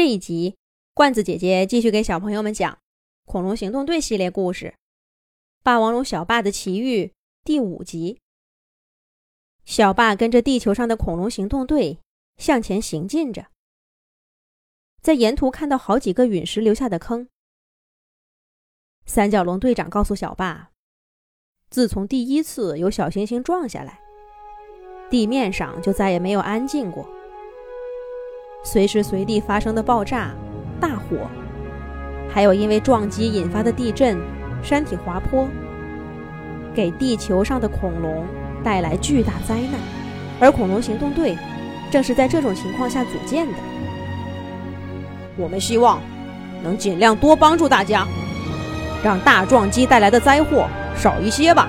这一集，罐子姐姐继续给小朋友们讲《恐龙行动队》系列故事《霸王龙小霸的奇遇》第五集。小霸跟着地球上的恐龙行动队向前行进着，在沿途看到好几个陨石留下的坑。三角龙队长告诉小霸，自从第一次有小行星撞下来，地面上就再也没有安静过。随时随地发生的爆炸、大火，还有因为撞击引发的地震、山体滑坡，给地球上的恐龙带来巨大灾难。而恐龙行动队正是在这种情况下组建的。我们希望能尽量多帮助大家，让大撞击带来的灾祸少一些吧。”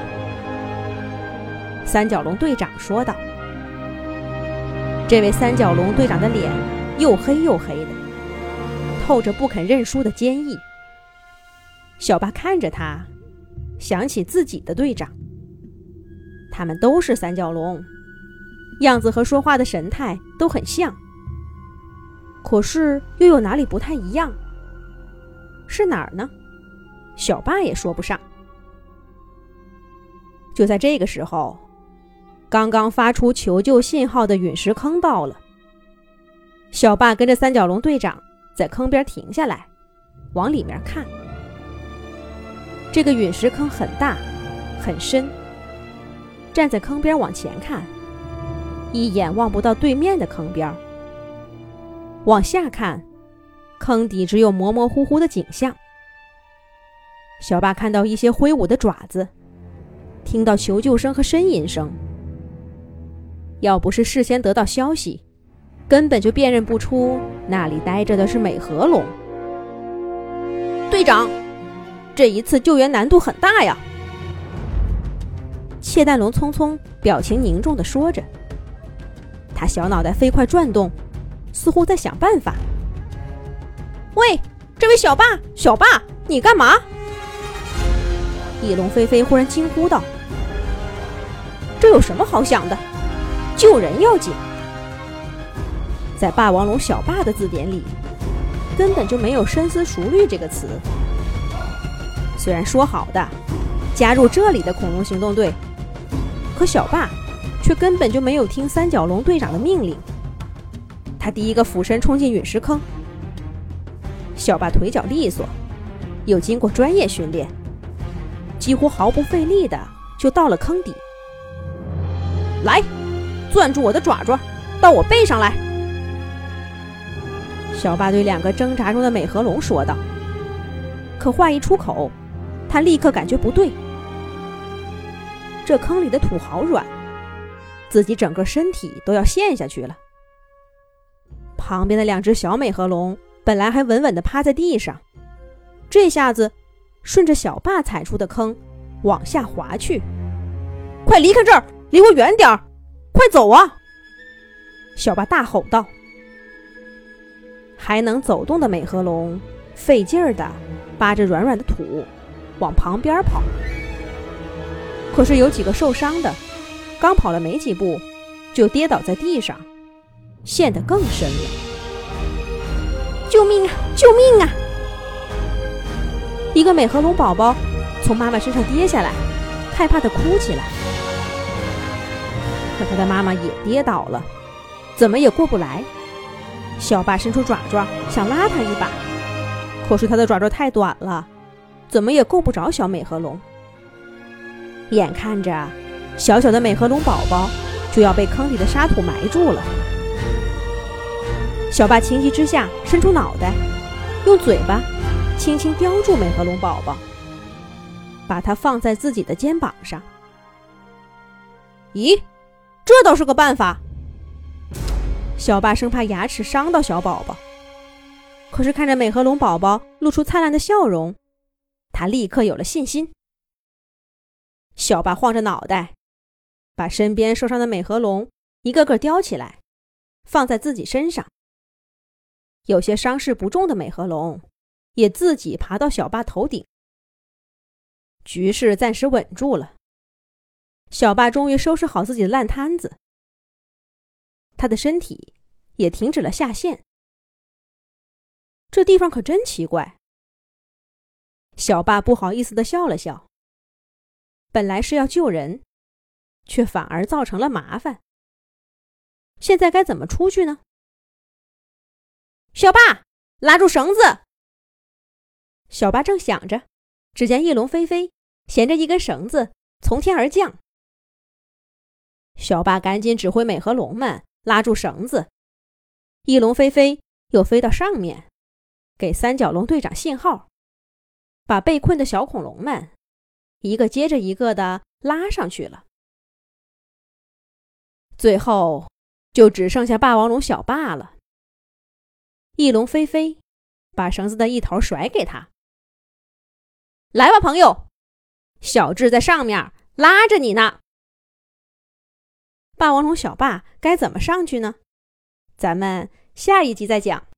三角龙队长说道。这位三角龙队长的脸。又黑又黑的，透着不肯认输的坚毅。小巴看着他，想起自己的队长。他们都是三角龙，样子和说话的神态都很像，可是又有哪里不太一样？是哪儿呢？小巴也说不上。就在这个时候，刚刚发出求救信号的陨石坑到了。小霸跟着三角龙队长在坑边停下来，往里面看。这个陨石坑很大，很深。站在坑边往前看，一眼望不到对面的坑边。往下看，坑底只有模模糊糊的景象。小霸看到一些挥舞的爪子，听到求救声和呻吟声。要不是事先得到消息。根本就辨认不出那里待着的是美颌龙。队长，这一次救援难度很大呀。窃蛋龙匆匆表情凝重地说着，他小脑袋飞快转动，似乎在想办法。喂，这位小霸，小霸，你干嘛？翼龙飞飞忽然惊呼道：“这有什么好想的？救人要紧。”在霸王龙小霸的字典里，根本就没有“深思熟虑”这个词。虽然说好的加入这里的恐龙行动队，可小霸却根本就没有听三角龙队长的命令。他第一个俯身冲进陨石坑。小霸腿脚利索，又经过专业训练，几乎毫不费力的就到了坑底。来，攥住我的爪爪，到我背上来。小巴对两个挣扎中的美颌龙说道。可话一出口，他立刻感觉不对。这坑里的土好软，自己整个身体都要陷下去了。旁边的两只小美颌龙本来还稳稳地趴在地上，这下子顺着小霸踩出的坑往下滑去。快离开这儿，离我远点儿！快走啊！小霸大吼道。还能走动的美颌龙，费劲儿的扒着软软的土，往旁边跑。可是有几个受伤的，刚跑了没几步，就跌倒在地上，陷得更深了。救命啊！救命啊！一个美颌龙宝宝从妈妈身上跌下来，害怕的哭起来。可他的妈妈也跌倒了，怎么也过不来。小霸伸出爪爪想拉他一把，可是他的爪爪太短了，怎么也够不着小美和龙。眼看着小小的美和龙宝宝就要被坑里的沙土埋住了，小霸情急之下伸出脑袋，用嘴巴轻轻叼住美和龙宝宝，把它放在自己的肩膀上。咦，这倒是个办法。小霸生怕牙齿伤到小宝宝，可是看着美颌龙宝宝露出灿烂的笑容，他立刻有了信心。小霸晃着脑袋，把身边受伤的美颌龙一个个叼起来，放在自己身上。有些伤势不重的美颌龙也自己爬到小霸头顶。局势暂时稳住了，小霸终于收拾好自己的烂摊子。他的身体也停止了下陷。这地方可真奇怪。小霸不好意思的笑了笑。本来是要救人，却反而造成了麻烦。现在该怎么出去呢？小霸，拉住绳子！小霸正想着，只见翼龙飞飞衔着一根绳子从天而降。小霸赶紧指挥美和龙们拉住绳子，翼龙飞飞又飞到上面，给三角龙队长信号，把被困的小恐龙们一个接着一个的拉上去了。最后就只剩下霸王龙小霸了。翼龙飞飞把绳子的一头甩给他。来吧，朋友，小智在上面拉着你呢。霸王龙小霸该怎么上去呢？咱们下一集再讲。